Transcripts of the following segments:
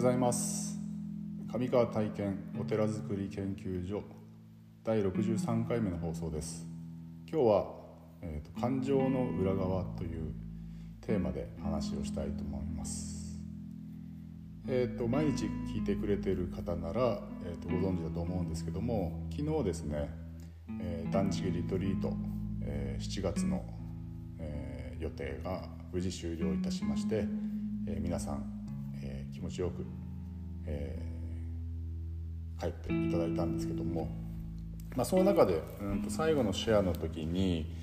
ございます。上川体験お寺づくり研究所第63回目の放送です。今日は、えーと、感情の裏側というテーマで話をしたいと思います。えーと、毎日聞いてくれている方なら、えーと、とご存知だと思うんですけども昨日ですね、えー、断食リトリート、えー、7月の、えー、予定が無事終了いたしまして、えー、皆さん気持ちよく、えー、帰っていただいたんですけども、まあ、その中で、うんと最後のシェアの時に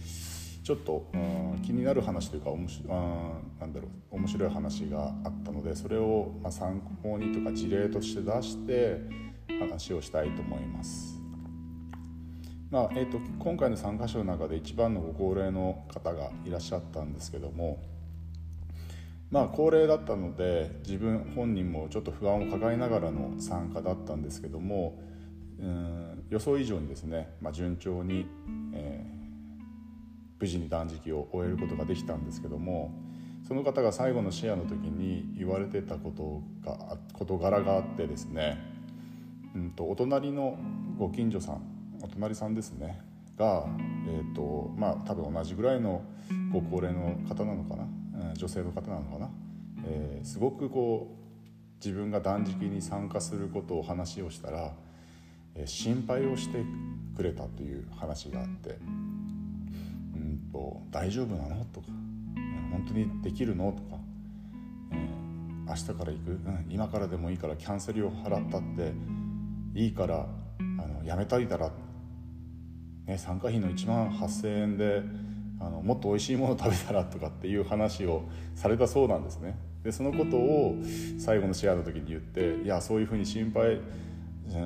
ちょっと、うん、気になる話というかおもしあなんだろう面白い話があったのでそれを、まあ、参考にとか事例として出して話をしたいと思います。まあえーと今回の参加者の中で一番のご高齢の方がいらっしゃったんですけどもまあ高齢だったので自分本人もちょっと不安を抱えながらの参加だったんですけどもうん予想以上にですね、まあ、順調に、えー、無事に断食を終えることができたんですけどもその方が最後のシェアの時に言われてたことが事柄があってですね、うんと、お隣のご近所さんお隣さんですねが、えーとまあ、多分同じぐらいのご高齢の方なのかな女性の方なのかな、えー、すごくこう自分が断食に参加することを話をしたら、えー、心配をしてくれたという話があって「うんと大丈夫なの?」とか「本当にできるの?」とか、えー「明日から行く、うん、今からでもいいからキャンセルを払ったっていいからあのやめたいたら、ね、参加費の1万8,000円であのもっと美味しいもの食べたらとかっていう話をされたそうなんですね。でそのことを最後のシェアの時に言っていやそういうふうに心配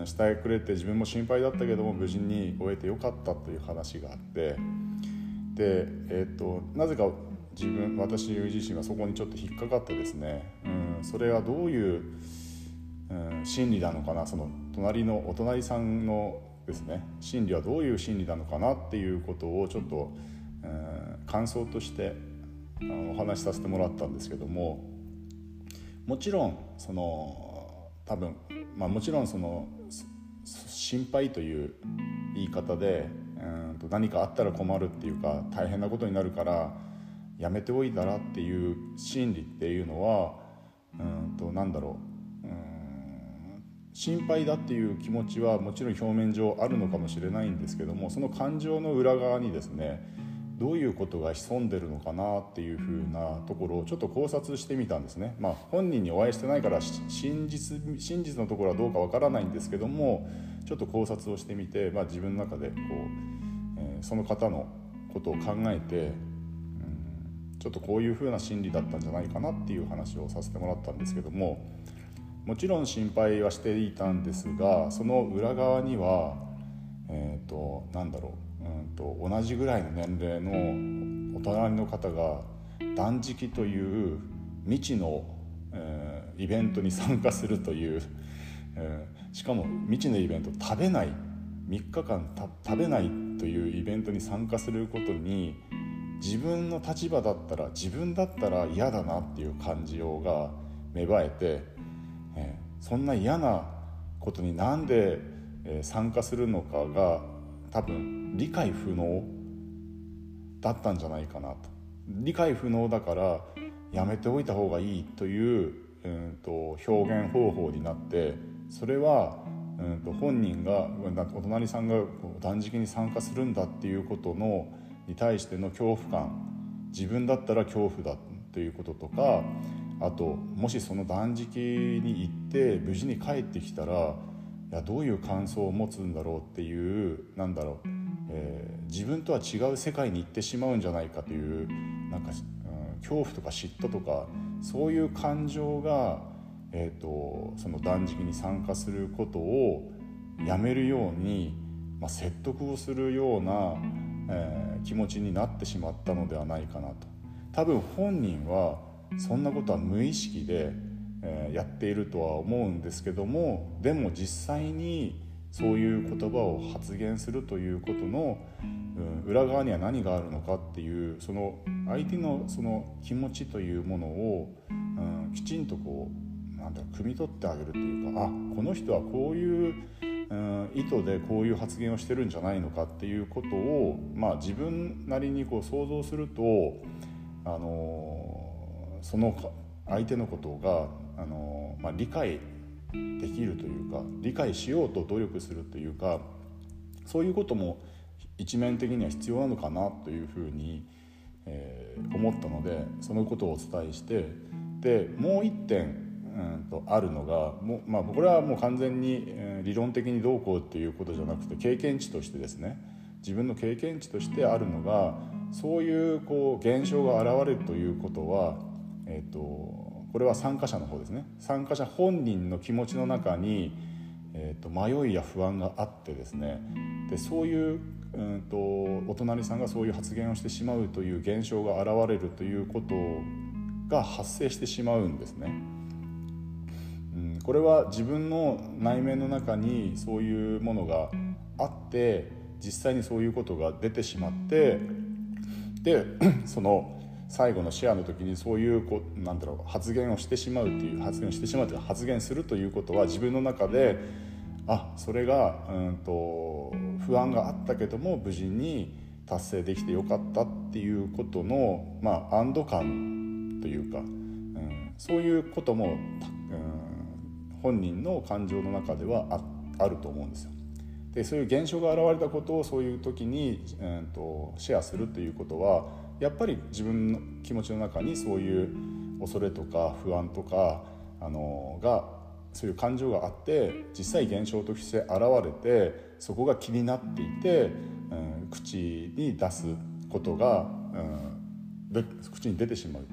してくれて自分も心配だったけども無事に終えてよかったという話があって。で、えーと、なぜか自分私自身はそこにちょっと引っかかってですね、うん、それはどういう、うん、心理なのかな。その隣のお隣さんのですね。心理はどういう心理なのかなっていうことをちょっと感想としてお話しさせてもらったんですけどももちろんその多分、まあ、もちろんその心配という言い方でうんと何かあったら困るっていうか大変なことになるからやめておいたらっていう心理っていうのはうんとなんだろううん心配だっていう気持ちはもちろん表面上あるのかもしれないんですけどもその感情の裏側にですねどういうことが潜んでるのかなっていうふうなところをちょっと考察してみたんですね。まあ、本人にお会いしてないから真実真実のところはどうかわからないんですけどもちょっと考察をしてみて、まあ、自分の中でこう、えー、その方のことを考えて、ちょっとこういうふうな心理だったんじゃないかなっていう話をさせてもらったんですけどももちろん心配はしていたんですがその裏側にはえっ、ー、となんだろううんと同じぐらいの年齢のお隣の方が断食という未知の、えー、イベントに参加するという、えー、しかも未知のイベント食べない3日間食べないというイベントに参加することに自分の立場だったら自分だったら嫌だなっていう感じようが芽生えて、えー、そんな嫌なことになんで、参加するのかが多分理解不能だったんじゃないかなと。理解不能だからやめておいた方がいいという、うんと、表現方法になってそれは、うんと、本人がお隣さんが断食に参加するんだっていうことのに対しての恐怖感。自分だったら恐怖だということとかあともしその断食に行って無事に帰ってきたらいやどういう感想を持つんだろうっていうなんだろう、えー、自分とは違う世界に行ってしまうんじゃないかというなんか、うん、恐怖とか嫉妬とかそういう感情が、えーと、その断食に参加することをやめるように、まあ、説得をするような、えー、気持ちになってしまったのではないかなと。多分本人はそんなことは無意識でえやっているとは思うんですけどもでも実際にそういう言葉を発言するということの、うん、裏側には何があるのかっていうその相手のその気持ちというものを、うん、きちんとこう、なんだろう汲み取ってあげるというかあこの人はこういううん、意図でこういう発言をしてるんじゃないのかっていうことを、まあ、自分なりにこう想像すると、あのその相手のことが、あのまあ、理解できるというか理解しようと努力するというかそういうことも一面的には必要なのかなというふうに、えー、思ったのでそのことをお伝えしてでもう一点うんとあるのがも、まあ、これはもう完全に、え理論的にどうこうっていうことじゃなくて経験値としてですね自分の経験値としてあるのがそういうこう現象が現れるということは、えーと、これは参加者の方ですね参加者本人の気持ちの中に、えーと、迷いや不安があってですねでそういううんとお隣さんがそういう発言をしてしまうという現象が現れるということが発生してしまうんですね。うんこれは自分の内面の中にそういうものがあって実際にそういうことが出てしまってでその最後のシェアの時にそういうこうなんだろう発言をしてしまうっていう発言をしてしまうという発言するということは自分の中であそれが、うんと、不安があったけども無事に達成できてよかったっていうことの、まあ、安堵感というか、うん、そういうことも、うん、本人の感情の中ではああると思うんですよ。でそういう現象が現れたことをそういう時に、えーと、シェアするということはやっぱり自分の気持ちの中にそういう恐れとか不安とかあのがそういう感情があって実際現象として現れてそこが気になっていて、うん、口に出すことが、うん、口に出てしまう。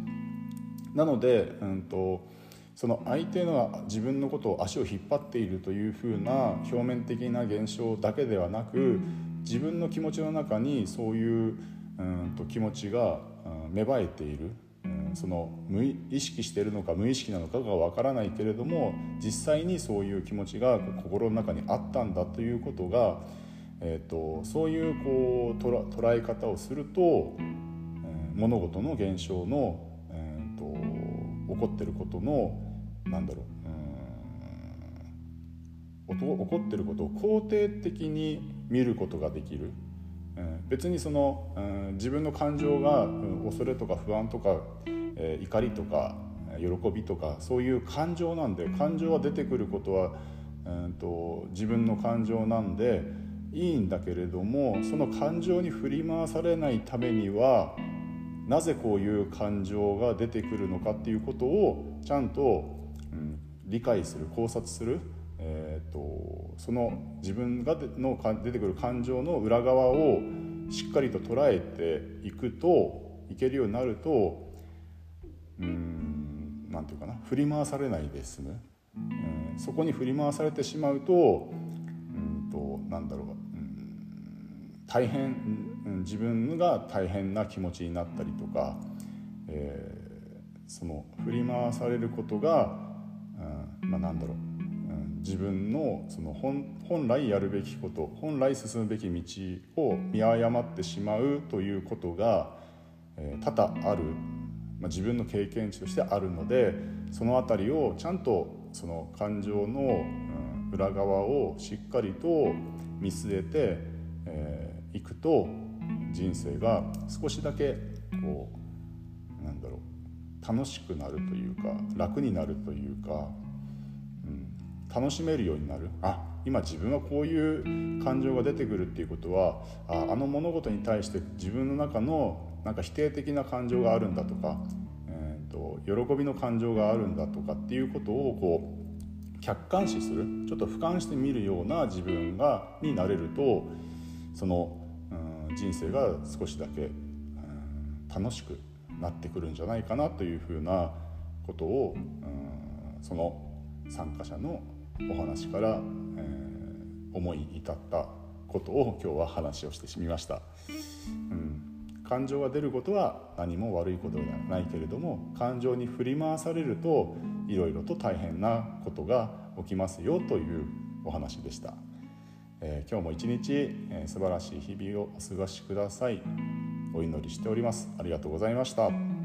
なので、うんとその相手の自分のことを足を引っ張っているというふうな表面的な現象だけではなく自分の気持ちの中にそういううんと気持ちが芽生えている。その無意識しているのか無意識なのかがわからないけれども実際にそういう気持ちが心の中にあったんだということが、えーと、そういうこう捉え方をすると、物事の現象の、えーと起こってることのなんだろう起こってることを肯定的に見ることができる。別にその自分の感情が恐れとか不安とか怒りとか喜びとかそういう感情なんで感情が出てくることはと自分の感情なんでいいんだけれどもその感情に振り回されないためにはなぜこういう感情が出てくるのかっていうことをちゃんと理解する考察する、えと、その自分がの出てくる感情の裏側をしっかりと捉えていくといけるようになるとうん何て言うかな振り回されないで済む、うん、そこに振り回されてしまうとうんとなんだろううん大変自分が大変な気持ちになったりとか、えー、その振り回されることがうんまあ、なんだろう、自分のその本本来やるべきこと本来進むべき道を見誤ってしまうということが、えー、多々ある、まあ、自分の経験値としてあるのでその辺りをちゃんとその感情の、うん、裏側をしっかりと見据えてい、えー、くと人生が少しだけこうなんだろう楽しくなるというか楽になるというか楽しめるようになる。あ今自分はこういう感情が出てくるっていうことはああの物事に対して自分の中のなんか否定的な感情があるんだとか、えーと、喜びの感情があるんだとかっていうことをこう客観視するちょっと俯瞰して見るような自分がになれるとその、うん、人生が少しだけ、うん、楽しくなってくるんじゃないかなというふうなことを、うん、その参加者のお話から、えー、思い至ったことを今日は話をしてみました、うん、感情が出ることは何も悪いことではないけれども感情に振り回されるといろいろと大変なことが起きますよというお話でした、えー、今日も一日、えー、素晴らしい日々をお過ごしください。お祈りしております。ありがとうございました。